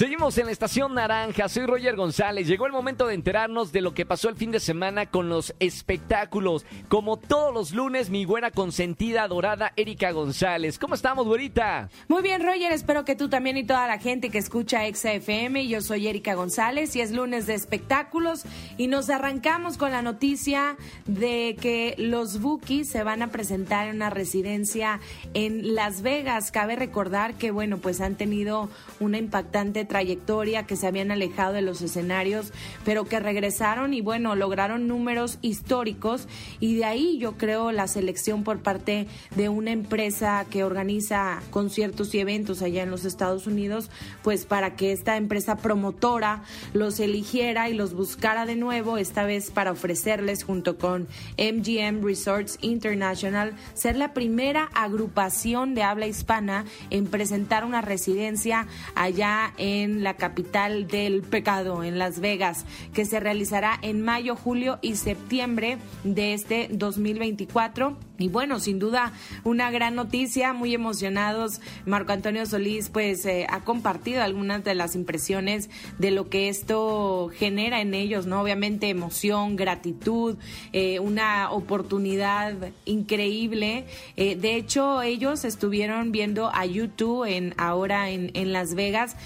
Seguimos en la estación naranja, soy Roger González. Llegó el momento de enterarnos de lo que pasó el fin de semana con los espectáculos. Como todos los lunes, mi buena consentida dorada Erika González. ¿Cómo estamos, güerita? Muy bien, Roger, espero que tú también y toda la gente que escucha XFM. Yo soy Erika González y es lunes de espectáculos y nos arrancamos con la noticia de que los Bookies se van a presentar en una residencia en Las Vegas. Cabe recordar que, bueno, pues han tenido una impactante trayectoria, que se habían alejado de los escenarios, pero que regresaron y bueno, lograron números históricos. Y de ahí yo creo la selección por parte de una empresa que organiza conciertos y eventos allá en los Estados Unidos, pues para que esta empresa promotora los eligiera y los buscara de nuevo, esta vez para ofrecerles junto con MGM Resorts International ser la primera agrupación de habla hispana en presentar una residencia allá en en la capital del pecado, en Las Vegas, que se realizará en mayo, julio y septiembre de este 2024. Y bueno, sin duda una gran noticia, muy emocionados. Marco Antonio Solís pues eh, ha compartido algunas de las impresiones de lo que esto genera en ellos, ¿no? Obviamente emoción, gratitud, eh, una oportunidad increíble. Eh, de hecho, ellos estuvieron viendo a YouTube en, ahora en, en Las Vegas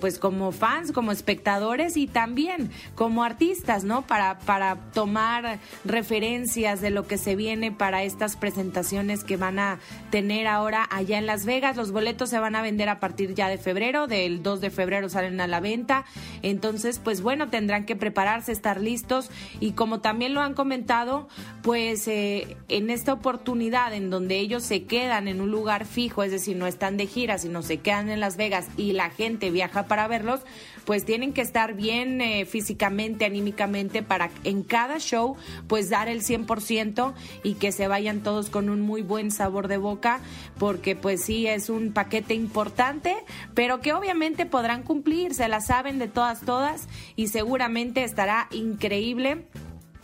pues como fans, como espectadores y también como artistas, ¿no? Para, para tomar referencias de lo que se viene para estas presentaciones que van a tener ahora allá en Las Vegas. Los boletos se van a vender a partir ya de febrero, del 2 de febrero salen a la venta. Entonces, pues bueno, tendrán que prepararse, estar listos y como también lo han comentado, pues eh, en esta oportunidad en donde ellos se quedan en un lugar fijo, es decir, no están de gira, sino se quedan en Las Vegas y la gente viaja para verlos, pues tienen que estar bien eh, físicamente, anímicamente, para en cada show pues dar el 100% y que se vayan todos con un muy buen sabor de boca, porque pues sí es un paquete importante, pero que obviamente podrán cumplir, se la saben de todas, todas, y seguramente estará increíble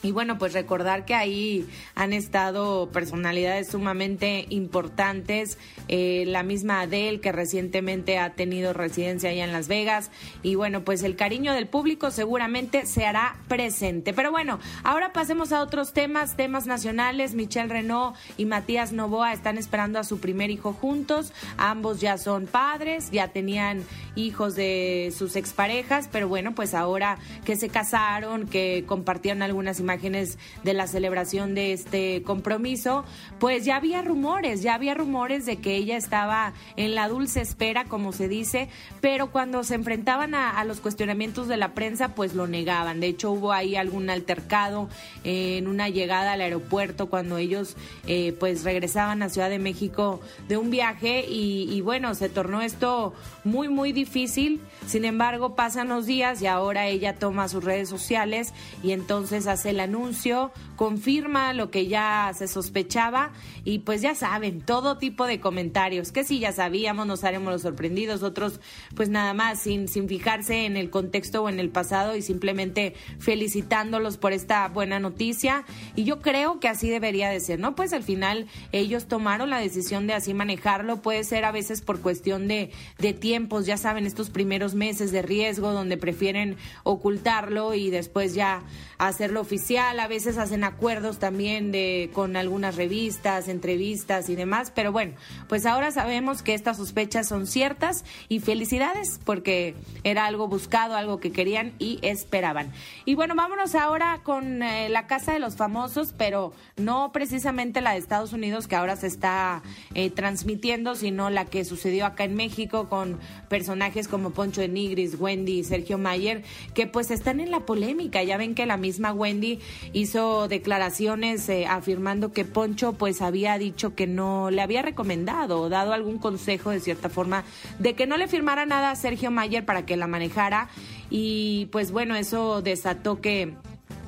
y bueno, pues recordar que ahí han estado personalidades sumamente importantes, eh, la misma Adele que recientemente ha tenido residencia allá en Las Vegas y bueno, pues el cariño del público seguramente se hará presente. Pero bueno, ahora pasemos a otros temas, temas nacionales. Michelle Renault y Matías Novoa están esperando a su primer hijo juntos, ambos ya son padres, ya tenían hijos de sus exparejas, pero bueno, pues ahora que se casaron, que compartieron algunas imágenes, imágenes de la celebración de este compromiso, pues ya había rumores, ya había rumores de que ella estaba en la dulce espera, como se dice, pero cuando se enfrentaban a, los cuestionamientos de la prensa, pues lo negaban. De hecho, hubo ahí algún altercado en una llegada al aeropuerto cuando ellos eh, pues regresaban a Ciudad de México de un viaje y, y bueno, se tornó esto muy, muy difícil. Sin embargo, pasan los días y ahora ella toma sus redes sociales y entonces hace la anuncio, confirma lo que ya se sospechaba y pues ya saben, todo tipo de comentarios, que si ya sabíamos, nos haremos los sorprendidos, otros pues nada más sin, sin fijarse en el contexto o en el pasado y simplemente felicitándolos por esta buena noticia y yo creo que así debería de ser, ¿no? Pues al final ellos tomaron la decisión de así manejarlo, puede ser a veces por cuestión de, de tiempos, ya saben, estos primeros meses de riesgo donde prefieren ocultarlo y después ya hacerlo oficial a veces hacen acuerdos también de con algunas revistas, entrevistas y demás, pero bueno, pues ahora sabemos que estas sospechas son ciertas y felicidades porque era algo buscado, algo que querían y esperaban. Y bueno, vámonos ahora con eh, la Casa de los Famosos, pero no precisamente la de Estados Unidos que ahora se está eh, transmitiendo, sino la que sucedió acá en México con personajes como Poncho de Nigris, Wendy y Sergio Mayer, que pues están en la polémica. Ya ven que la misma Wendy hizo declaraciones eh, afirmando que Poncho pues había dicho que no le había recomendado o dado algún consejo de cierta forma de que no le firmara nada a Sergio Mayer para que la manejara. Y pues bueno, eso desató que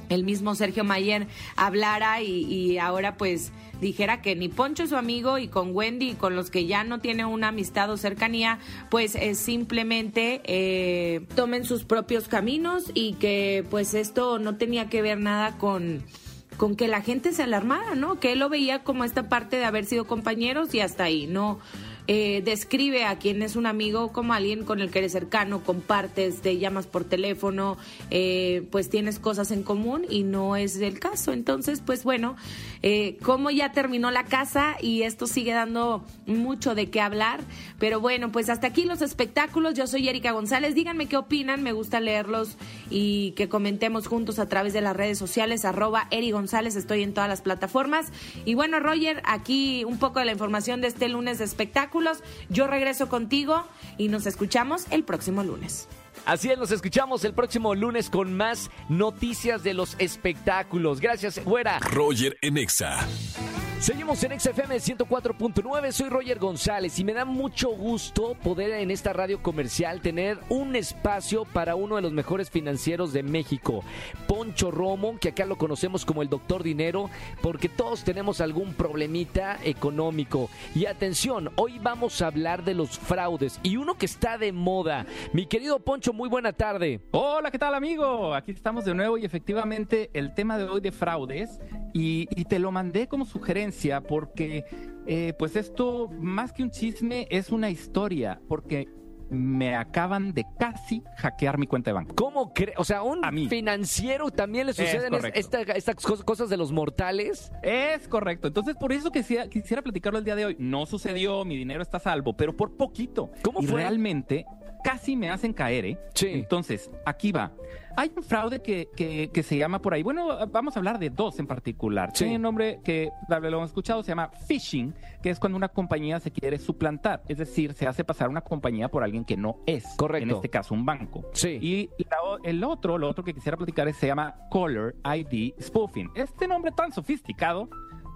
el mismo Sergio Mayer hablara y, ahora pues dijera que ni Poncho es su amigo y con Wendy y con los que ya no tiene una amistad o cercanía, pues es simplemente eh, tomen sus propios caminos y que pues esto no tenía que ver nada con con que la gente se alarmara, ¿no? Que él lo veía como esta parte de haber sido compañeros y hasta ahí, no eh, describe a quien es un amigo como alguien con el que eres cercano, compartes, te llamas por teléfono, eh, pues tienes cosas en común y no es el caso. Entonces, pues bueno, eh, como ya terminó la casa y esto sigue dando mucho de qué hablar, pero bueno, pues hasta aquí los espectáculos. Yo soy Erika González. Díganme qué opinan, me gusta leerlos y que comentemos juntos a través de las redes sociales, arroba Eri González, estoy en todas las plataformas. Y bueno, Roger, aquí un poco de la información de este lunes de espectáculos yo regreso contigo y nos escuchamos el próximo lunes. Así es, nos escuchamos el próximo lunes con más noticias de los espectáculos. Gracias, güera. Roger Enexa. Seguimos en XFM 104.9, soy Roger González y me da mucho gusto poder en esta radio comercial tener un espacio para uno de los mejores financieros de México, Poncho Romo, que acá lo conocemos como el doctor dinero, porque todos tenemos algún problemita económico. Y atención, hoy vamos a hablar de los fraudes y uno que está de moda. Mi querido Poncho, muy buena tarde. Hola, ¿qué tal amigo? Aquí estamos de nuevo y efectivamente el tema de hoy de fraudes y, te lo mandé como sugerencia porque eh, pues esto más que un chisme es una historia porque me acaban de casi hackear mi cuenta de banco. ¿Cómo crees? O sea, un financiero también le suceden estas cosas de los mortales. Es correcto. Entonces, por eso quisiera, quisiera platicarlo el día de hoy. No sucedió, mi dinero está a salvo, pero por poquito. ¿Cómo y fue? Realmente casi me hacen caer, ¿eh? Sí. Entonces, aquí va. Hay un fraude que, que, se llama por ahí. Bueno, vamos a hablar de dos en particular. Sí. Tiene un nombre que lo hemos escuchado, se llama phishing, que es cuando una compañía se quiere suplantar. Es decir, se hace pasar una compañía por alguien que no es. Correcto. En este caso, un banco. Sí. Y el otro, lo otro que quisiera platicar es, se llama Caller ID Spoofing. Este nombre tan sofisticado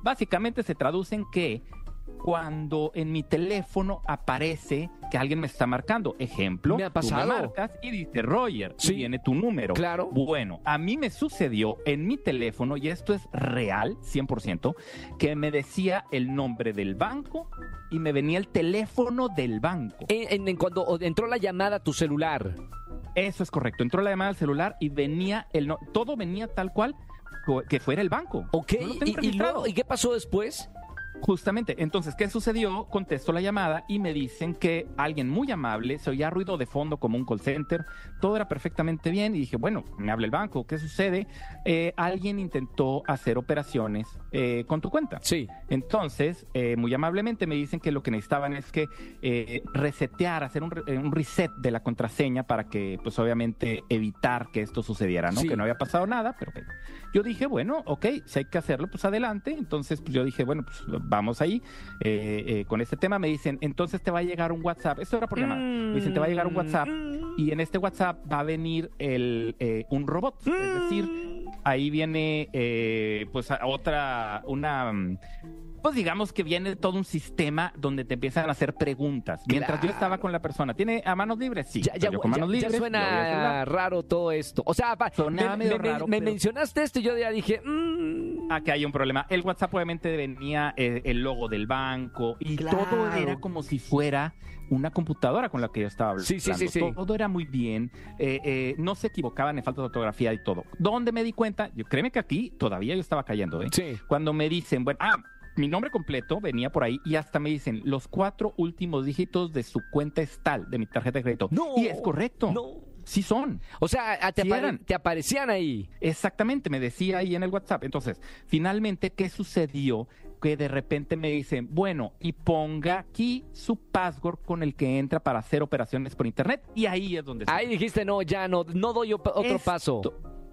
básicamente se traduce en que cuando en mi teléfono aparece que alguien me está marcando. Ejemplo, me ha pasado. Tú me marcas y dice Roger, sí. y viene tu número. Claro. Bueno, a mí me sucedió en mi teléfono, y esto es real, 100%, que me decía el nombre del banco y me venía el teléfono del banco. En, en, cuando entró la llamada a tu celular. Eso es correcto. Entró la llamada al celular y venía el no, todo venía tal cual que fuera el banco. Ok, no ¿Y, y, luego, ¿y qué pasó después? Justamente, entonces, ¿qué sucedió? Contesto la llamada y me dicen que alguien muy amable, se oía ruido de fondo como un call center, todo era perfectamente bien y dije, bueno, me habla el banco, ¿qué sucede? Eh, alguien intentó hacer operaciones eh, con tu cuenta. Sí. Entonces, eh, muy amablemente me dicen que lo que necesitaban es que eh, resetear, hacer un, un, reset de la contraseña para que, pues obviamente, evitar que esto sucediera, ¿no? Sí. Que no había pasado nada, pero que... Yo dije, bueno, ok, si hay que hacerlo, pues adelante. Entonces, pues yo dije, bueno, pues vamos ahí eh, eh, con este tema. Me dicen, entonces te va a llegar un WhatsApp. Esto era por llamada. Me dicen, te va a llegar un WhatsApp y en este WhatsApp va a venir el, eh, un robot. Es decir, ahí viene eh, pues otra, una pues digamos que viene todo un sistema donde te empiezan a hacer preguntas. Mientras claro. yo estaba con la persona, ¿tiene a manos libres? Sí. Ya, ya, con manos ya, libres, ya suena raro todo esto. O sea, Sonaba me, raro, me pero... mencionaste esto y yo ya dije, mmm. Aquí hay un problema. El WhatsApp obviamente venía eh, el logo del banco y claro. todo era como si fuera una computadora con la que yo estaba hablando. Sí, sí, sí, sí. Todo era muy bien. Eh, eh, no se equivocaban en falta de ortografía y todo. ¿Dónde me di cuenta? Yo créeme que aquí todavía yo estaba cayendo. ¿eh? Sí. Cuando me dicen, bueno, ah, mi nombre completo venía por ahí y hasta me dicen los cuatro últimos dígitos de su cuenta es tal, de mi tarjeta de crédito. No. Y es correcto. No. Sí son. O sea, te, sí apare te, aparecían ahí. Exactamente, me decía ahí en el WhatsApp. Entonces, finalmente, ¿qué sucedió? Que de repente me dicen, bueno, y ponga aquí su password con el que entra para hacer operaciones por internet. Y ahí es donde... Ahí dijiste, no, ya no, no doy otro Esto, paso.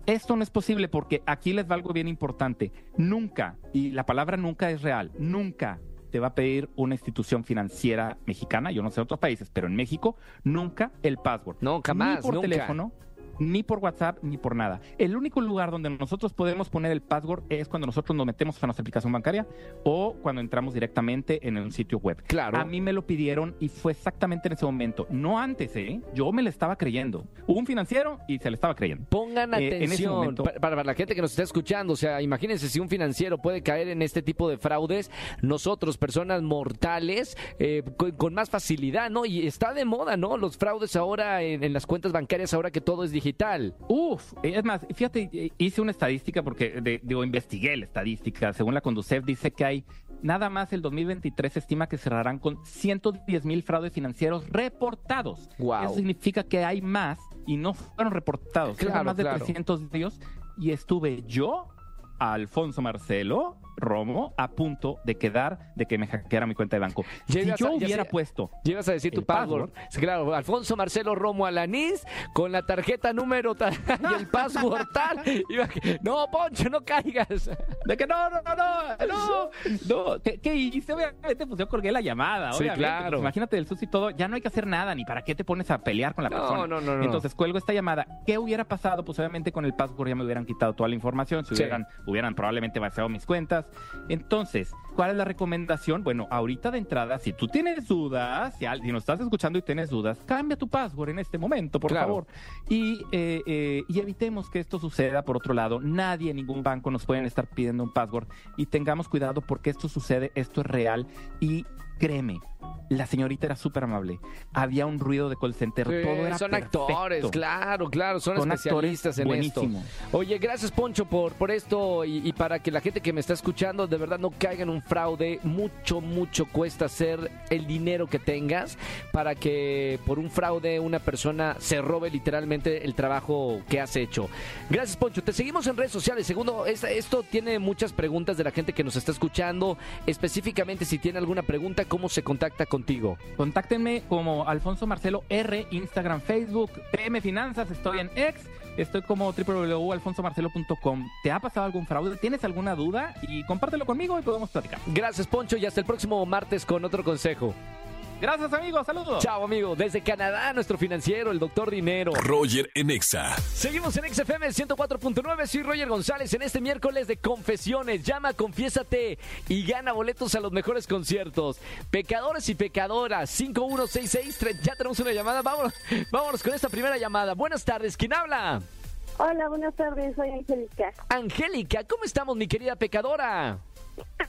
Esto no es posible porque aquí les va algo bien importante. Nunca, y la palabra nunca es real, nunca te va a pedir una institución financiera mexicana, yo no sé en otros países, pero en México, nunca el password. No, jamás. Ni por nunca. teléfono, ni por WhatsApp, ni por nada. El único lugar donde nosotros podemos poner el password es cuando nosotros nos metemos a nuestra aplicación bancaria o cuando entramos directamente en un sitio web. Claro. A mí me lo pidieron y fue exactamente en ese momento. No antes, ¿eh? Yo me le estaba creyendo. Hubo un financiero y se le estaba creyendo. Pongan Eh, en ese atención momento- para, para la gente que nos está escuchando. O sea, imagínense si un financiero puede caer en este tipo de fraudes. Nosotros, personas mortales, eh, con, con más facilidad, ¿no? Y está de moda, ¿no? Los fraudes ahora en, en las cuentas bancarias, ahora que todo es digital digital. Uf, es más, fíjate, hice una estadística porque, de- digo, investigué la estadística. Según la Conducef, dice que hay nada más el 2023 se estima que cerrarán con 110 mil fraudes financieros reportados. Guau. Eso significa que hay más y no fueron reportados. Claro, más de claro. 300 de ellos y estuve yo, Alfonso Marcelo, Romo, a punto de quedar, de que me hackeara mi cuenta de banco. Si yo a- hubiera puesto Llegas a decir tu password. Claro, Alfonso Marcelo Romo Alanís con la tarjeta número tal y el password tal. No, Poncho, no caigas. De que no, no, no, no, no, no. ¿Qué, qué hice? Obviamente, pues yo colgué la llamada. Sí, obviamente. claro. Pues, imagínate el susto y todo. Ya no hay que hacer nada, ni para qué te pones a pelear con la No, persona. no, no, no. Entonces cuelgo esta llamada. ¿Qué hubiera pasado? Pues obviamente con el password ya me hubieran quitado toda la información. Si Sí. Hubieran, probablemente vaciado mis cuentas. Entonces, ¿cuál es la recomendación? Bueno, ahorita de entrada, si tú tienes dudas, si, nos estás escuchando y tienes dudas, cambia tu password en este momento, por Claro. favor. Y, eh, eh, y evitemos que esto suceda. Por otro lado, nadie en ningún banco nos pueden estar pidiendo un password y tengamos cuidado porque esto sucede, esto es real y créeme, la señorita era súper amable. Había un ruido de call center, Sí, todo era son perfecto. actores, claro, claro, son, Son especialistas en actores esto. Oye, gracias Poncho por, por esto y, y para que la gente que me está escuchando de verdad no caiga en un fraude, mucho, mucho cuesta hacer el dinero que tengas para que por un fraude una persona se robe literalmente el trabajo que has hecho. Gracias Poncho, te seguimos en redes sociales. Segundo, es- esto tiene muchas preguntas de la gente que nos está escuchando, específicamente si tiene alguna pregunta, ¿cómo se contacta contigo? Contáctenme como Alfonso Marcelo R, Instagram, Facebook, PM Finanzas, estoy en X, estoy como www.alfonsomarcelo.com. ¿Te ha pasado algún fraude? ¿Tienes alguna duda? Y compártelo conmigo y podemos platicar. Gracias Poncho y hasta el próximo martes con otro consejo. Gracias amigos, saludos. Chao, amigo. Desde Canadá, nuestro financiero, el doctor Dinero. Roger en Exa. Seguimos en XFM 104.9. Soy Roger González en este miércoles de confesiones. Llama, confiésate y gana boletos a los mejores conciertos. Pecadores y pecadoras. 5166. Ya tenemos una llamada. Vámonos, vámonos con esta primera llamada. Buenas tardes. ¿Quién habla? Hola, buenas tardes, soy Angélica. Angélica. ¿Cómo estamos, mi querida pecadora?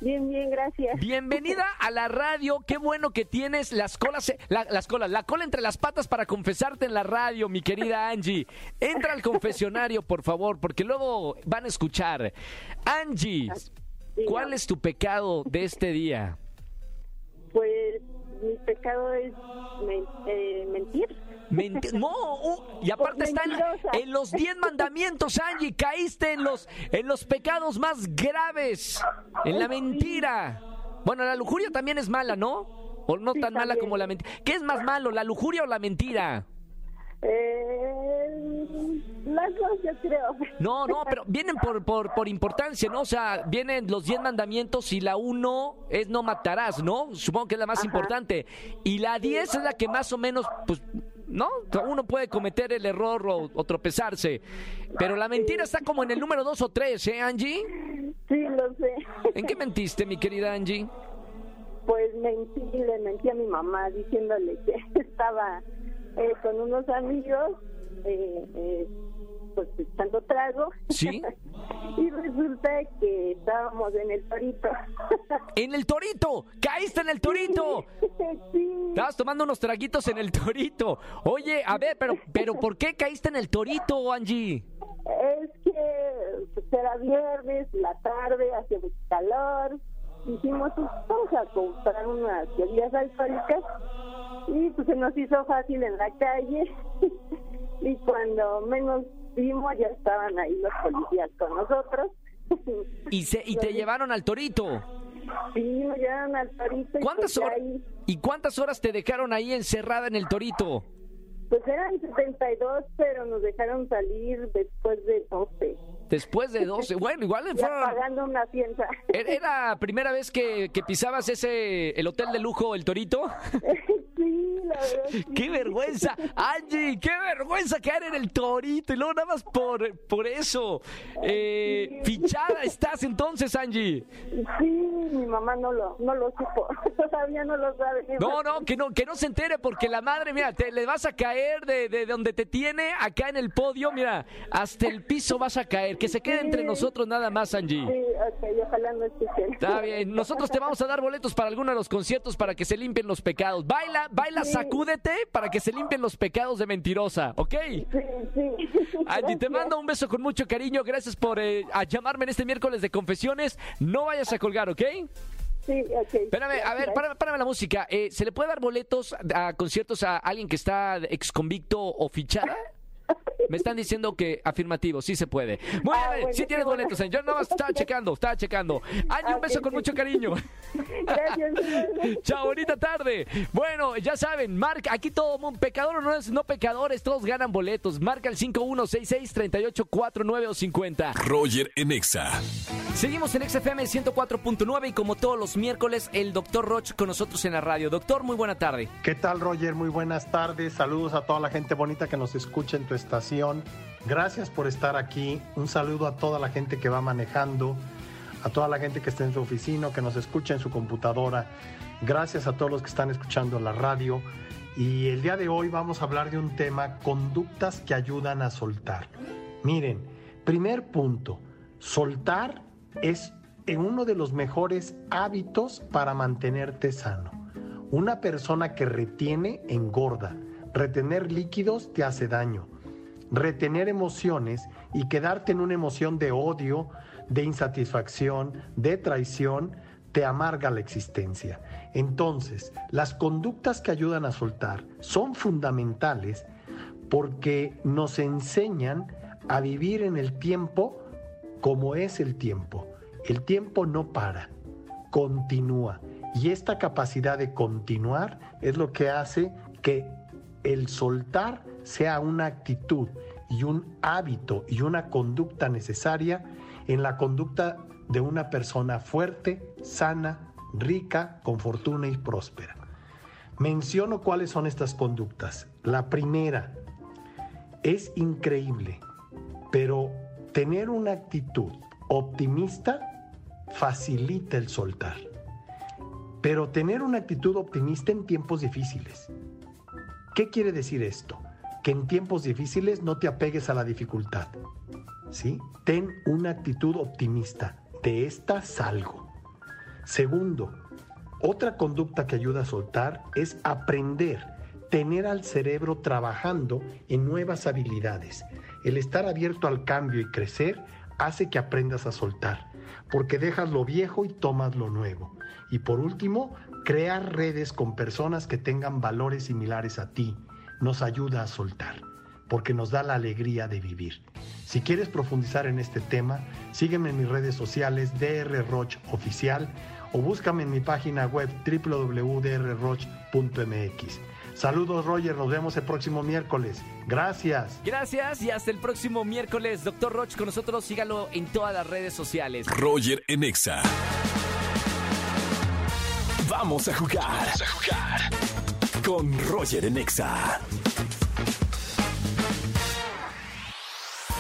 Bien, bien, gracias. Bienvenida a la radio. Qué bueno que tienes las colas, la- las colas, la cola entre las patas para confesarte en la radio, mi querida Angie. Entra al confesionario, por favor, porque luego van a escuchar. Angie, ¿cuál es tu pecado de este día? Pues mi pecado es men- eh, mentir. Menti- no, uh, y aparte Por está en, los 10 mandamientos, Angie. Caíste en los, en los pecados más graves, en la mentira. Bueno, la lujuria también es mala, ¿no? O no Sí, tan mala como la mentira. ¿Qué es más malo, la lujuria o la mentira? Eh, las dos, yo creo. No, no, pero vienen por, por, por importancia, ¿no? O sea, vienen los 10 mandamientos y la 1 es no matarás, ¿no? Supongo que es la más Ajá. importante. Y la 10 es la que más o menos, pues, ¿no? Uno puede cometer el error o, o tropezarse. Pero la mentira está como en el número 2 o 3, ¿eh, Angie? Sí, lo sé. ¿En qué mentiste, mi querida Angie? Pues mentí, le mentí a mi mamá diciéndole que estaba eh, con unos amigos, eh, eh, pues echando trago. ¿Sí? y resulta que estábamos en el torito. ¡En el torito! ¡Caíste en el torito! sí. Estabas tomando unos traguitos en el torito. Oye, a ver, pero, pero ¿por qué caíste en el torito, Angie? Es que pues, era viernes, la tarde, hacía mucho calor. Dijimos, pues vamos a comprar unas bebidas alcohólicas. Y pues se nos hizo fácil en la calle. y cuando menos vimos, ya estaban ahí los policías con nosotros. Y, se, y te llevaron al torito. Sí, nos llevaron al torito. y ¿Cuántas pues, ya horas? ahí, ¿Y cuántas horas te dejaron ahí encerrada en el torito? pues eran 72, pero nos dejaron salir después de 12. Después de 12. Bueno, igual Ya fue. pagando una fianza. ¿Era era primera vez que, que pisabas ese el hotel de lujo, el Torito? sí, la verdad. sí. ¡Qué vergüenza! Angie, qué vergüenza caer en el Torito y luego nada más por, por eso. Eh, fichada estás entonces, Angie. Sí, mi mamá no lo, no lo supo, todavía no lo sabe. No, no, que no, que no se entere porque la madre, mira, te le vas a caer de, de donde te tiene acá en el podio, mira, hasta el piso vas a caer. Que se quede entre nosotros nada más, Angie. Sí, ok, ojalá no escuchen. Está bien, nosotros te vamos a dar boletos para alguno de los conciertos para que se limpien los pecados. Baila, baila Sí, sacúdete para que se limpien los pecados de mentirosa, ¿ok? Sí, sí. Angie, te mando un beso con mucho cariño. Gracias por eh, a llamarme en este miércoles de confesiones. No vayas a colgar, ¿ok? Sí, ok. Espérame, a ver, párame, párame la música. Eh, ¿Se le puede dar boletos a conciertos a alguien que está ex convicto o fichada? Me están diciendo que afirmativo, sí se puede. Muy Ah, bien, bueno, sí tienes bueno. boletos. Yo nada más estaba checando, estaba checando. Angie, un Ah, beso con mucho cariño. Gracias. Chao, bonita tarde. Bueno, ya saben, marca, aquí todo mundo, pecador o no es no pecadores, todos ganan boletos. Marca el 5166-3849 o 50. Roger en Exa. Seguimos en XFM 104.9 y como todos los miércoles, el doctor Roch con nosotros en la radio. Doctor, muy buena tarde. ¿Qué tal, Roger? Muy buenas tardes. Saludos a toda la gente bonita que nos escucha en tu estación. Gracias por estar aquí. Un saludo a toda la gente que va manejando, a toda la gente que está en su oficina, que nos escucha en su computadora. Gracias a todos los que están escuchando la radio. Y el día de hoy vamos a hablar de un tema, conductas que ayudan a soltar. Miren, primer punto, soltar es uno de los mejores hábitos para mantenerte sano. Una persona que retiene engorda. Retener líquidos te hace daño. Retener emociones y quedarte en una emoción de odio, de insatisfacción, de traición, te amarga la existencia. Entonces, las conductas que ayudan a soltar son fundamentales porque nos enseñan a vivir en el tiempo como es el tiempo. El tiempo no para, continúa. Y esta capacidad de continuar es lo que hace que el soltar sea una actitud y un hábito y una conducta necesaria en la conducta de una persona fuerte, sana, rica, con fortuna y próspera. Menciono cuáles son estas conductas. La primera, es increíble, pero tener una actitud optimista facilita el soltar. Pero tener una actitud optimista en tiempos difíciles. ¿Qué quiere decir esto? Que en tiempos difíciles no te apegues a la dificultad. ¿Sí? Ten una actitud optimista. De esta salgo. Segundo, otra conducta que ayuda a soltar es aprender, tener al cerebro trabajando en nuevas habilidades. El estar abierto al cambio y crecer hace que aprendas a soltar, porque dejas lo viejo y tomas lo nuevo. Y por último, crear redes con personas que tengan valores similares a ti nos ayuda a soltar, porque nos da la alegría de vivir. Si quieres profundizar en este tema, sígueme en mis redes sociales DR Roch Oficial o búscame en mi página web www.drroch.mx. Saludos Roger, nos vemos el próximo miércoles. Gracias. Gracias y hasta el próximo miércoles. Doctor Roch con nosotros, sígalo en todas las redes sociales. Roger en Exa. Vamos a jugar. Vamos a jugar. Con Roger en Exa.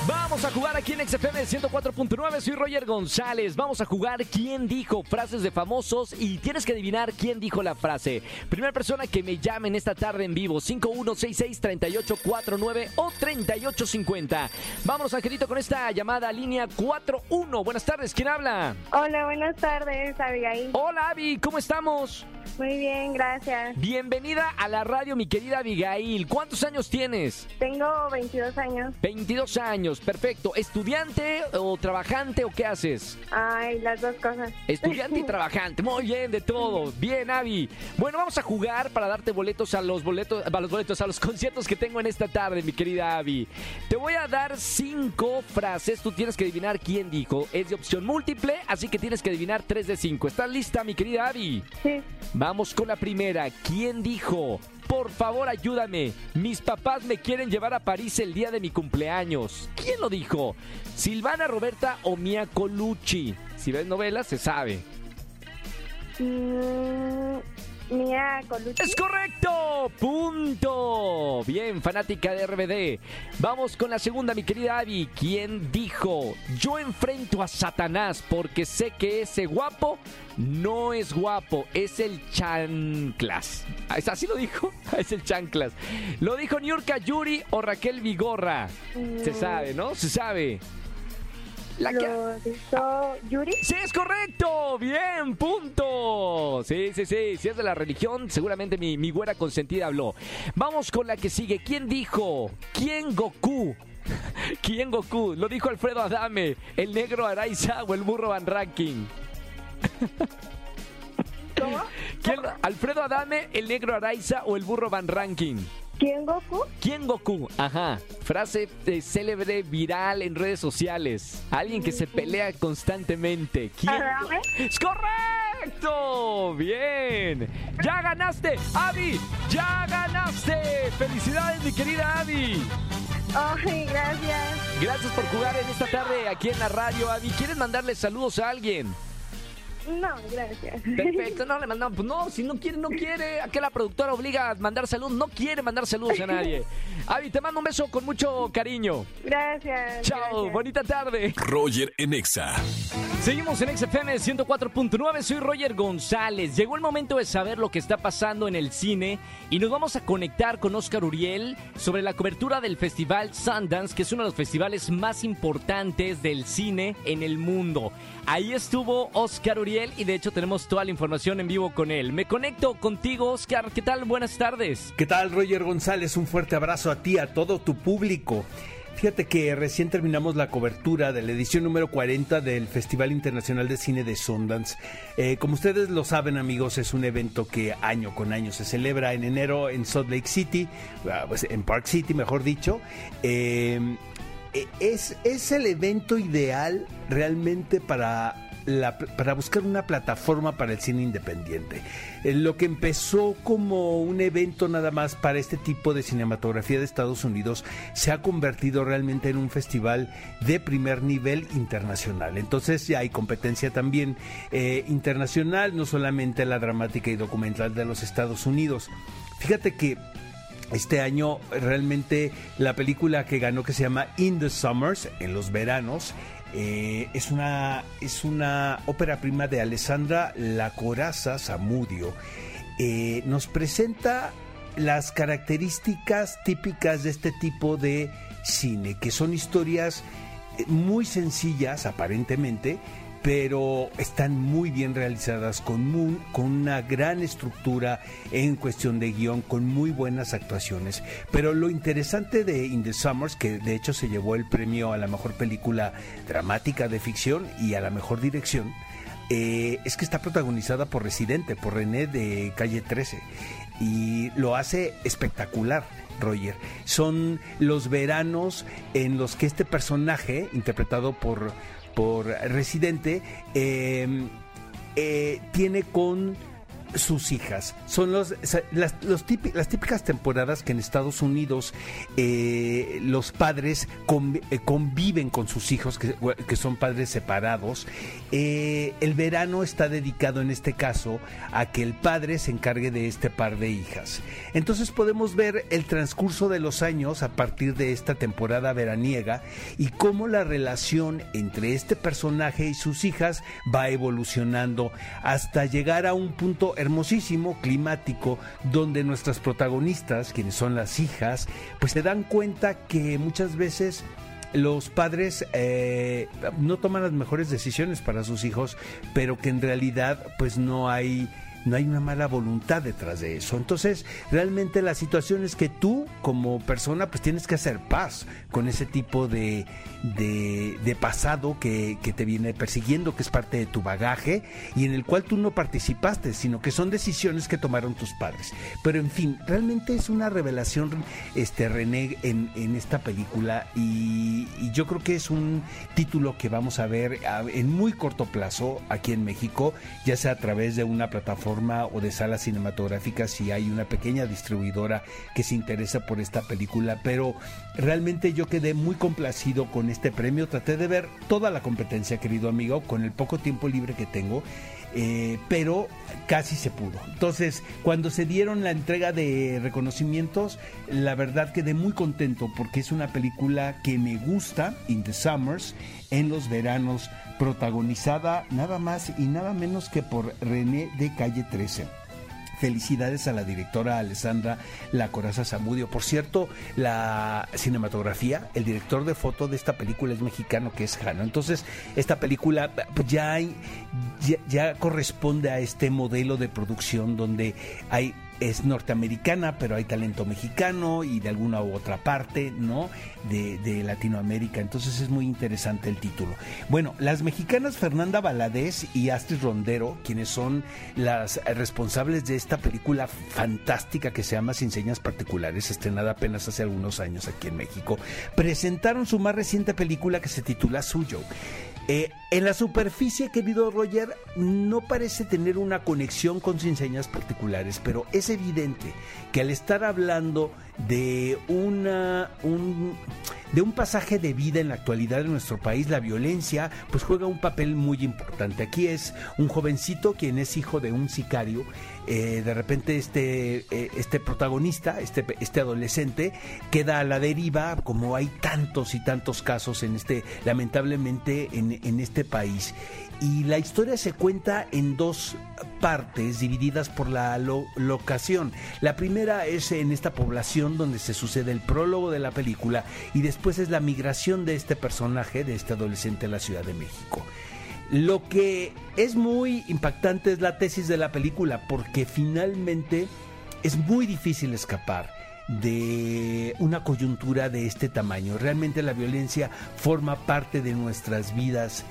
Vamos a jugar aquí en XFM 104.9. Soy Roger González. Vamos a jugar quién dijo frases de famosos y tienes que adivinar quién dijo la frase. Primera persona que me llame en esta tarde en vivo: 5166-3849 o 3850. Vámonos, Angelito, con esta llamada línea 41. Buenas tardes, ¿quién habla? Hola, buenas tardes, Abigail. Hola, Avi, ¿cómo estamos? Muy bien, gracias. Bienvenida a la radio, mi querida Abigail. ¿Cuántos años tienes? Tengo 22 años. 22 años, perfecto. ¿Estudiante o trabajante o qué haces? Ay, las dos cosas. Estudiante y trabajante, muy bien, de todo. Bien, Avi. Bueno, vamos a jugar para darte boletos a los boletos, a los boletos, a los conciertos que tengo en esta tarde, mi querida Avi. Te voy a dar cinco frases. Tú tienes que adivinar quién dijo. Es de opción múltiple, así que tienes que adivinar tres de cinco. ¿Estás lista, mi querida Avi? Sí. Vamos con la primera. ¿Quién dijo? Por favor, ayúdame. Mis papás me quieren llevar a París el día de mi cumpleaños. ¿Quién lo dijo? ¿Silvana Roberta o Mia Colucci? Si ves novelas, se sabe. Mm, Mía Colucci. ¡Es correcto! ¡Punto! Bien, fanática de RBD. Vamos con la segunda, mi querida Abby. ¿Quién dijo? Yo enfrento a Satanás porque sé que ese guapo no es guapo, es el chanclas. ¿Así lo dijo? Es el chanclas. ¿Lo dijo Niurka Yuri o Raquel Vigorra? Se sabe, ¿no? Se sabe. La que... Lo dijo Yuri. Sí, es correcto. Bien, punto. Sí, sí, sí. Si es de la religión, seguramente mi, mi güera consentida habló. Vamos con la que sigue. ¿Quién dijo? ¿Quién Goku? ¿Quién Goku? Lo dijo Alfredo Adame, el negro Araiza o el burro Van Ranking. ¿Cómo? ¿Quién- ¿Alfredo Adame, el negro Araiza o el burro Van Ranking? ¿Quién Goku? ¿Quién Goku? Ajá. Frase eh, célebre viral en redes sociales. Alguien que se pelea constantemente. ¿Quién? ¿Adame? ¡Es correcto! Bien. Ya ganaste, Abby. Ya ganaste. Felicidades, mi querida Abby. Ay, gracias. Gracias por jugar en esta tarde aquí en la radio, Abby. ¿Quieres mandarle saludos a alguien? No, gracias. Perfecto, no le mandamos. Pues no, si no quiere, no quiere. ¿A qué la productora obliga a mandar saludos? No quiere mandar saludos a nadie. Abby, te mando un beso con mucho cariño. Gracias. Chao, gracias. bonita tarde. Roger en Exa. Seguimos en XFM 104.9, soy Roger González. Llegó el momento de saber lo que está pasando en el cine y nos vamos a conectar con Oscar Uriel sobre la cobertura del festival Sundance, que es uno de los festivales más importantes del cine en el mundo. Ahí estuvo Oscar Uriel y de hecho tenemos toda la información en vivo con él. Me conecto contigo, Oscar. ¿Qué tal? Buenas tardes. ¿Qué tal, Roger González? Un fuerte abrazo a ti, a todo tu público. Fíjate que recién terminamos la cobertura de la edición número 40 del Festival Internacional de Cine de Sundance. Eh, como ustedes lo saben, amigos, es un evento que año con año se celebra en enero en Salt Lake City, ah, pues, en Park City, mejor dicho. Eh, eh, es, es el evento ideal realmente para para buscar una plataforma para el cine independiente. Eh, Lo que empezó como un evento nada más para este tipo de cinematografía de Estados Unidos se ha convertido realmente en un festival de primer nivel internacional. Entonces ya hay competencia también eh, internacional, no solamente la dramática y documental de los Estados Unidos. Fíjate que este año realmente la película que ganó que se llama In the Summers, en los veranos, eh, es, una, es una ópera prima de Alessandra La Coraza Zamudio. Eh, nos presenta las características típicas de este tipo de cine, que son historias eh, muy sencillas aparentemente, pero están muy bien realizadas con, mu- con una gran estructura en cuestión de guion, con muy buenas actuaciones. Pero lo interesante de In the Summers, que de hecho se llevó el premio a la mejor película dramática de ficción y a la mejor dirección, eh, es que está protagonizada por Residente, por René de Calle 13. Y lo hace espectacular. Roger. Son los veranos en los que este personaje, interpretado por, por Residente, eh, eh, tiene con sus hijas. Son los, las, típicas temporadas que en Estados Unidos eh, los padres eh, conviven con sus hijos, que, que son padres separados. Eh, el verano está dedicado en este caso a que el padre se encargue de este par de hijas. Entonces podemos ver el transcurso de los años a partir de esta temporada veraniega y cómo la relación entre este personaje y sus hijas va evolucionando hasta llegar a un punto hermosísimo climático donde nuestras protagonistas, quienes son las hijas, pues se dan cuenta que muchas veces los padres eh, no toman las mejores decisiones para sus hijos, pero que en realidad pues no hay no hay una mala voluntad detrás de eso. Entonces, realmente la situación es que tú, como persona, pues tienes que hacer paz con ese tipo de, de, pasado que, que te viene persiguiendo, que es parte de tu bagaje y en el cual tú no participaste, sino que son decisiones que tomaron tus padres. Pero en fin, realmente es una revelación, este René, en, en esta película y, y yo creo que es un título que vamos a ver en muy corto plazo aquí en México, ya sea a través de una plataforma o de salas cinematográficas si hay una pequeña distribuidora que se interesa por esta película, pero realmente yo quedé muy complacido con este premio, traté de ver toda la competencia, querido amigo, con el poco tiempo libre que tengo. Eh, pero casi se pudo. Entonces, cuando se dieron la entrega de reconocimientos, la verdad quedé muy contento porque es una película que me gusta, In the Summers, en los veranos, protagonizada nada más y nada menos que por René de Calle 13. Felicidades a la directora Alessandra La Coraza Zamudio. Por cierto, la cinematografía, el director de foto de esta película es mexicano, que es Jano. Entonces, esta película pues, ya, ya corresponde a este modelo de producción donde hay es norteamericana, pero hay talento mexicano y de alguna u otra parte, ¿no? De, de Latinoamérica. Entonces es muy interesante el título. Bueno, las mexicanas Fernanda Valadez y Astrid Rondero, quienes son las responsables de esta película fantástica que se llama Sin Señas Particulares, estrenada apenas hace algunos años aquí en México, presentaron su más reciente película que se titula Suyo. Eh, en la superficie, querido Roger, no parece tener una conexión con sin señas particulares, pero es evidente que al estar hablando de una un, de un pasaje de vida en la actualidad de nuestro país, la violencia, pues juega un papel muy importante. Aquí es un jovencito quien es hijo de un sicario. eh, de repente este, eh, este protagonista, este, este adolescente, queda a la deriva, como hay tantos y tantos casos en este, lamentablemente, en, en este país. Y la historia se cuenta en dos partes divididas por la lo- locación. La primera es en esta población donde se sucede el prólogo de la película y después es la migración de este personaje, de este adolescente a la Ciudad de México. Lo que es muy impactante es la tesis de la película porque finalmente es muy difícil escapar de una coyuntura de este tamaño. Realmente la violencia forma parte de nuestras vidas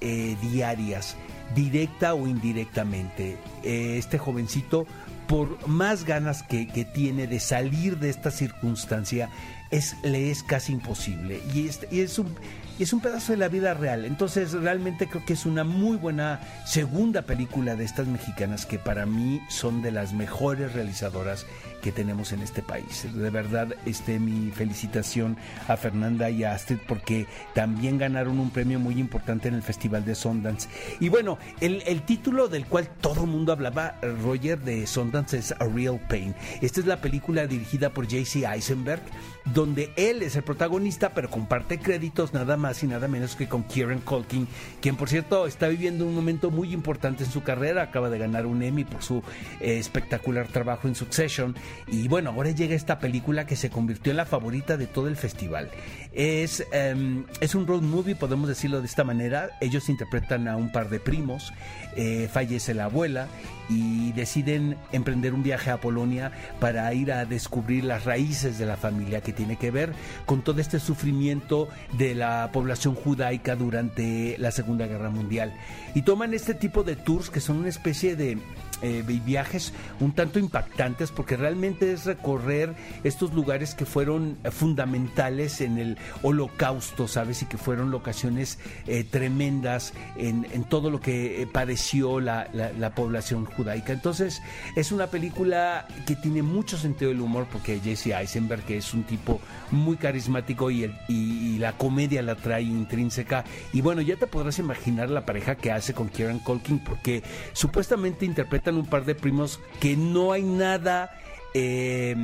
eh, diarias, directa o indirectamente. Eh, este jovencito, por más ganas que, que tiene de salir de esta circunstancia, es, le es casi imposible. Y es, y es un y es un pedazo de la vida real. Entonces realmente creo que es una muy buena segunda película de estas mexicanas que para mí son de las mejores realizadoras que tenemos en este país. De verdad, este mi felicitación a Fernanda y a Astrid porque también ganaron un premio muy importante en el Festival de Sundance. Y bueno, el, el título del cual todo el mundo hablaba, Roger, de Sundance es A Real Pain. Esta es la película dirigida por J.C. Eisenberg, donde él es el protagonista, pero comparte créditos nada más y nada menos que con Kieran Culkin, quien por cierto está viviendo un momento muy importante en su carrera, acaba de ganar un Emmy por su eh, espectacular trabajo en Succession y bueno, ahora llega esta película que se convirtió en la favorita de todo el festival. Es, em, es un road movie, podemos decirlo de esta manera, ellos interpretan a un par de primos, eh, fallece la abuela y deciden emprender un viaje a Polonia para ir a descubrir las raíces de la familia que tiene que ver con todo este sufrimiento de la población judaica durante la Segunda Guerra Mundial. Y toman este tipo de tours que son una especie de eh, vi- viajes un tanto impactantes porque realmente es recorrer estos lugares que fueron fundamentales en el holocausto, ¿sabes? Y que fueron locaciones eh, tremendas en, en todo lo que eh, padeció la, la- la población judaica. Entonces es una película que tiene mucho sentido del humor porque Jesse Eisenberg, es un tipo muy carismático y, el- y- y la comedia la trae intrínseca. Y bueno, ya te podrás imaginar la pareja que hace con Kieran Culkin porque supuestamente un par de primos que no hay nada eh,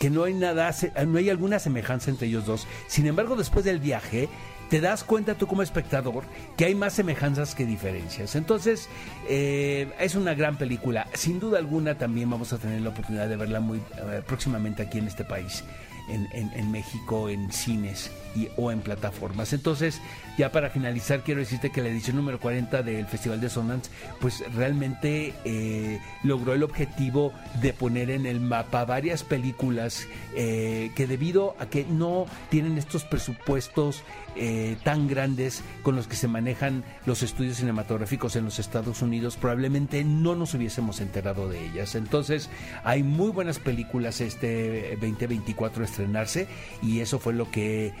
que no hay nada, se- no hay alguna semejanza entre ellos dos. Sin embargo, después del viaje, te das cuenta tú como espectador que hay más semejanzas que diferencias. Entonces, eh, es una gran película. Sin duda alguna, también vamos a tener la oportunidad de verla muy eh, próximamente aquí en este país. En, en- en México, en cines y, o en plataformas. Entonces, ya para finalizar, quiero decirte que la edición número 40 del Festival de Sundance, pues realmente eh, logró el objetivo de poner en el mapa varias películas eh, que debido a que no tienen estos presupuestos eh, tan grandes con los que se manejan los estudios cinematográficos en los Estados Unidos, probablemente no nos hubiésemos enterado de ellas. Entonces, hay muy buenas películas este 2024 a estrenarse y eso fue lo que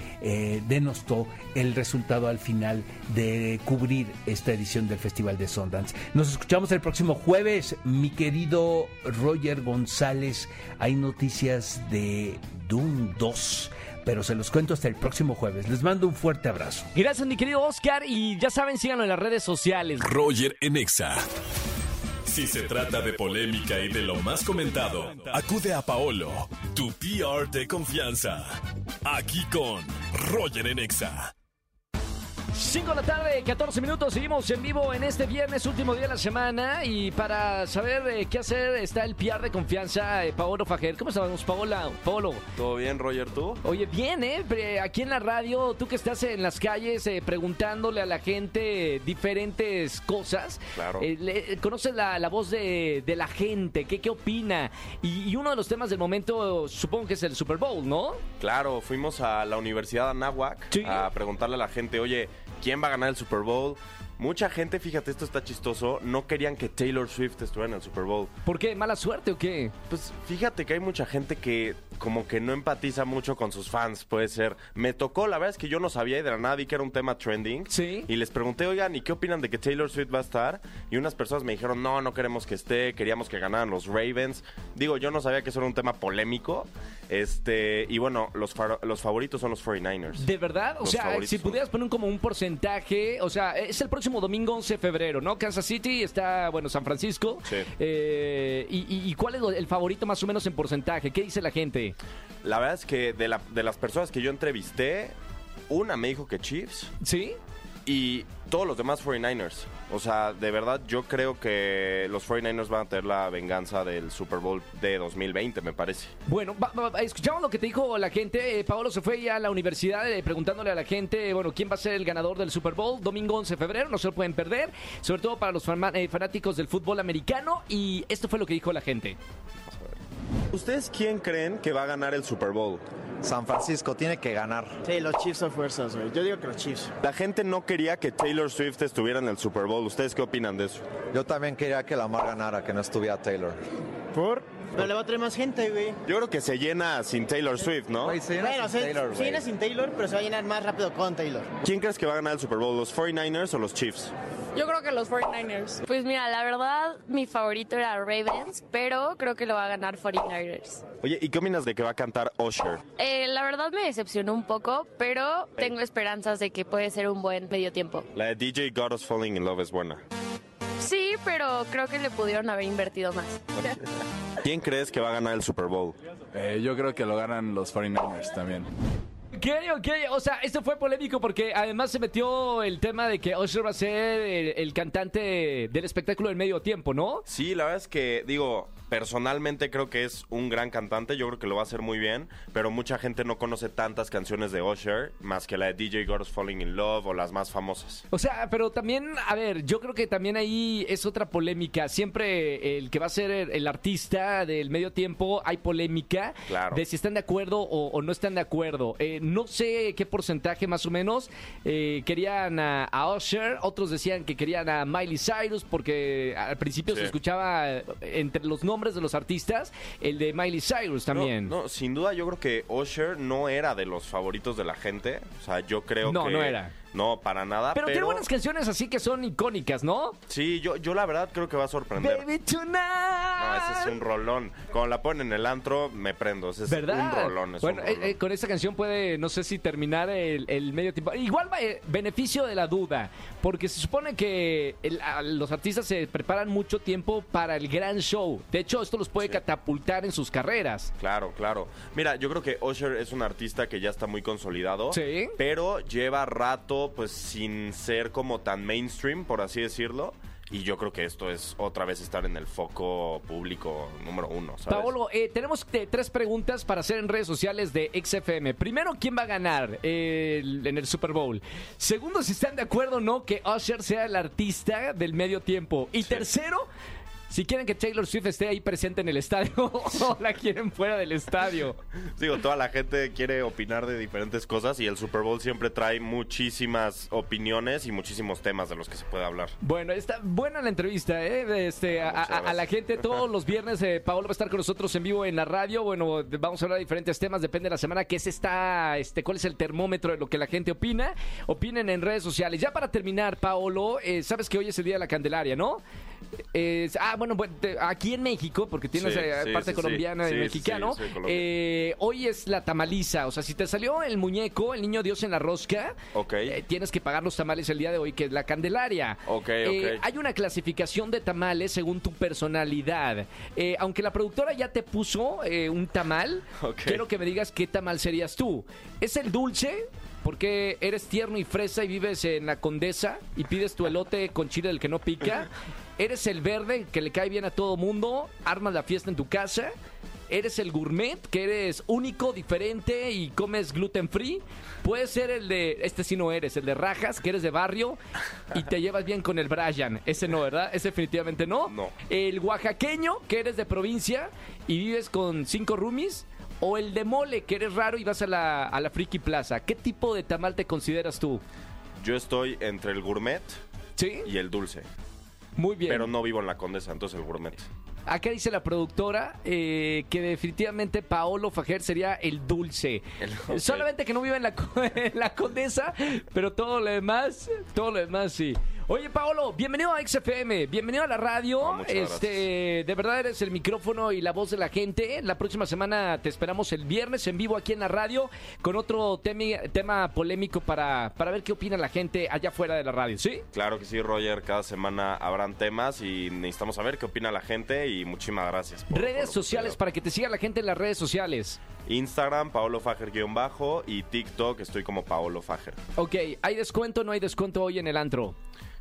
denostó el resultado al final de cubrir esta edición del Festival de Sundance. Nos escuchamos el próximo jueves, mi querido Roger González. Hay noticias de Doom 2 pero se los cuento hasta el próximo jueves. Les mando un fuerte abrazo. Gracias, mi querido Oscar. Y ya saben, síganlo en las redes sociales. Roger en Exa. Si se trata de polémica y de lo más comentado, acude a Paolo, tu PR de confianza. Aquí con Roger en Exa. 5 de la tarde, 14 minutos, seguimos en vivo en este viernes, último día de la semana. Y para saber eh, qué hacer está el PR de confianza, eh, Paolo Fajer. ¿Cómo estamos, Paola? Paolo. ¿Todo bien, Roger, tú? Oye, bien, ¿eh? Aquí en la radio, tú que estás en las calles eh, preguntándole a la gente diferentes cosas. Claro. eh, le- conoces la, la voz de, de la gente, ¿qué, qué opina? Y, y uno de los temas del momento, supongo que es el Super Bowl, ¿no? Claro, fuimos a la Universidad de Anáhuac Sí. a preguntarle a la gente, oye, ¿quién va a ganar el Super Bowl? Mucha gente, fíjate, esto está chistoso, no querían que Taylor Swift estuviera en el Super Bowl. ¿Por qué? ¿Mala suerte o qué? Pues fíjate que hay mucha gente que como que no empatiza mucho con sus fans, puede ser. Me tocó, la verdad es que yo no sabía y de la nada vi que era un tema trending. Sí. Y les pregunté, oigan, ¿y qué opinan de que Taylor Swift va a estar? Y unas personas me dijeron, no, no queremos que esté, queríamos que ganaran los Ravens. Digo, yo no sabía que eso era un tema polémico. Este, y bueno, los, los favoritos son los 49ers. ¿De verdad? O Los sea, si pudieras poner como un porcentaje, o sea, es el próximo domingo 11 de febrero, ¿no? Kansas City está, bueno, San Francisco. Sí. Eh, y, y- y cuál es el favorito más o menos en porcentaje? ¿Qué dice la gente? La verdad es que de, la- de las personas que yo entrevisté, una me dijo que Chiefs ¿Sí? y todos los demás 49ers. O sea, de verdad yo creo que los 49ers van a tener la venganza del Super Bowl de 2020, me parece. Bueno, va- escuchamos lo que te dijo la gente. Eh, Paolo se fue ya a la universidad eh, preguntándole a la gente, bueno, quién va a ser el ganador del Super Bowl domingo 11 de febrero. No se lo pueden perder, sobre todo para los eh, fanáticos del fútbol americano. Y esto fue lo que dijo la gente. ¿Ustedes quién creen que va a ganar el Super Bowl? San Francisco tiene que ganar. Sí, los Chiefs a fuerzas, güey. Yo digo que los Chiefs. La gente no quería que Taylor Swift estuviera en el Super Bowl. ¿Ustedes qué opinan de eso? Yo también quería que Lamar ganara, que no estuviera Taylor. ¿Por? Pero le va a traer más gente, güey. Yo creo que se llena sin Taylor Swift, ¿no? Güey, se llena Bueno, sin se, Taylor, se güey. llena sin Taylor, pero se va a llenar más rápido con Taylor. ¿Quién crees que va a ganar el Super Bowl? ¿Los 49ers o los Chiefs? Yo creo que los 49ers. Pues mira, la verdad, mi favorito era Ravens, pero creo que lo va a ganar 49ers. Oye, ¿y qué opinas de que va a cantar Usher? Eh, la verdad me decepcionó un poco, pero tengo esperanzas de que puede ser un buen medio tiempo. La de DJ God is Falling in Love es buena. Pero creo que le pudieron haber invertido más. ¿Quién crees que va a ganar el Super Bowl? Eh, yo creo que lo ganan los 49ers también. Ok, ok, o sea, esto fue polémico porque además se metió el tema de que Usher va a ser el, el cantante del espectáculo del medio tiempo, ¿no? Sí, la verdad es que, digo, personalmente creo que es un gran cantante, yo creo que lo va a hacer muy bien, pero mucha gente no conoce tantas canciones de Usher, más que la de DJ is Falling in Love o las más famosas. O sea, pero también, a ver, yo creo que también ahí es otra polémica. Siempre el que va a ser el, artista del medio tiempo, hay polémica Claro. de si están de acuerdo o, o no están de acuerdo. Eh, no sé qué porcentaje más o menos eh, querían a, a Usher, otros decían que querían a Miley Cyrus porque al principio Sí. se escuchaba entre los nombres de los artistas el de Miley Cyrus también. No, no, sin duda yo creo que Usher no era de los favoritos de la gente, o sea, yo creo No, que... no era. No, para nada, pero, tiene buenas canciones así que son icónicas, ¿no? Sí, yo, yo la verdad creo que va a sorprender. Baby Tonight. No, ese es un rolón. Cuando la ponen en el antro, me prendo. Ese es ¿Verdad? un rolón. Es bueno, un rolón. eh, eh, con esta canción puede, no sé si terminar el, el medio tiempo. Igual, va, eh, beneficio de la duda, porque se supone que el- a- los artistas se preparan mucho tiempo para el gran show. De hecho, esto los puede catapultar en sus carreras. Claro, claro. Mira, yo creo que Usher es un artista que ya está muy consolidado. Sí. Pero lleva rato, pues, sin ser como tan mainstream, por así decirlo. Y yo creo que esto es otra vez estar en el foco público número uno, ¿sabes? Paolo, eh, tenemos tres preguntas para hacer en redes sociales de XFM. Primero, ¿quién va a ganar eh, en el Super Bowl? Segundo, si están de acuerdo o no que Usher sea el artista del medio tiempo. Y tercero, si quieren que Taylor Swift esté ahí presente en el estadio o la quieren fuera del estadio. Digo, toda la gente quiere opinar de diferentes cosas y el Super Bowl siempre trae muchísimas opiniones y muchísimos temas de los que se puede hablar. Bueno, está buena la entrevista, ¿eh? De Este, a, a- a la gente todos los viernes. Eh, Paolo va a estar con nosotros en vivo en la radio. Bueno, vamos a hablar de diferentes temas, depende de la semana. ¿Qué es esta, este, cuál es el termómetro de lo que la gente opina? Opinen en redes sociales. Ya para terminar, Paolo, eh, sabes que hoy es el Día de la Candelaria, ¿no? Es- ah, bueno, bueno, te- aquí en México, porque tienes Sí, eh, sí, parte sí, colombiana y mexicano. eh, hoy es la tamaliza. O sea, si te salió el muñeco, el niño Dios en la rosca, Ok. eh, tienes que pagar los tamales el día de hoy, que es la Candelaria. Ok, Eh, ok. hay una clasificación de tamales según tu personalidad. Aunque la productora ya te puso un tamal, quiero que me digas qué tamal serías tú. ¿Es el dulce? ¿Por qué eres tierno y fresa y vives en la Condesa y pides tu elote con chile del que no pica? ¿Eres el verde que le cae bien a todo mundo? ¿Armas la fiesta en tu casa? ¿Eres el gourmet que eres único, diferente y comes gluten free? Puede ser el de, este sí no eres, el de rajas, que eres de barrio y te llevas bien con el Brian. Ese no, ¿verdad? Ese definitivamente no. No. El oaxaqueño, que eres de provincia y vives con cinco roomies. O el de mole, que eres raro y vas a la, a la Friki Plaza. ¿Qué tipo de tamal te consideras tú? Yo estoy entre el gourmet ¿Sí? y el dulce. Muy bien. Pero no vivo en la Condesa, entonces el gourmet. Acá dice la productora eh, que definitivamente Paolo Fajer sería el dulce. El- Solamente que no vive en la, en la condesa, pero todo lo demás, todo lo demás sí. Oye, Paolo, bienvenido a XFM, bienvenido a la radio. Este, de verdad eres el micrófono y la voz de la gente. La próxima semana te esperamos el viernes en vivo aquí en la radio con otro temi- tema polémico para, para ver qué opina la gente allá fuera de la radio, ¿sí? Claro que sí, Roger. Cada semana habrán temas y necesitamos saber qué opina la gente y muchísimas gracias. por- Redes sociales para que te siga la gente en las redes sociales. Instagram, Paolo Fajer-bajo y TikTok, estoy como Paolo Fajer. Ok, ¿hay descuento o no hay descuento hoy en el antro?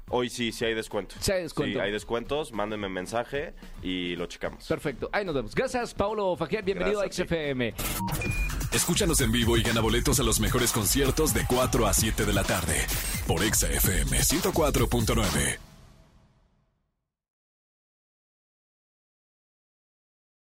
Hoy sí, sí hay descuento. Sí hay descuento. Sí, hay descuentos, mándenme mensaje y lo checamos. Perfecto, ahí nos vemos. Gracias, Paulo Fajer. Bienvenido Gracias a a XFM. Escúchanos en vivo y gana boletos a los mejores conciertos de 4 a 7 de la tarde por Exa FM 104.9.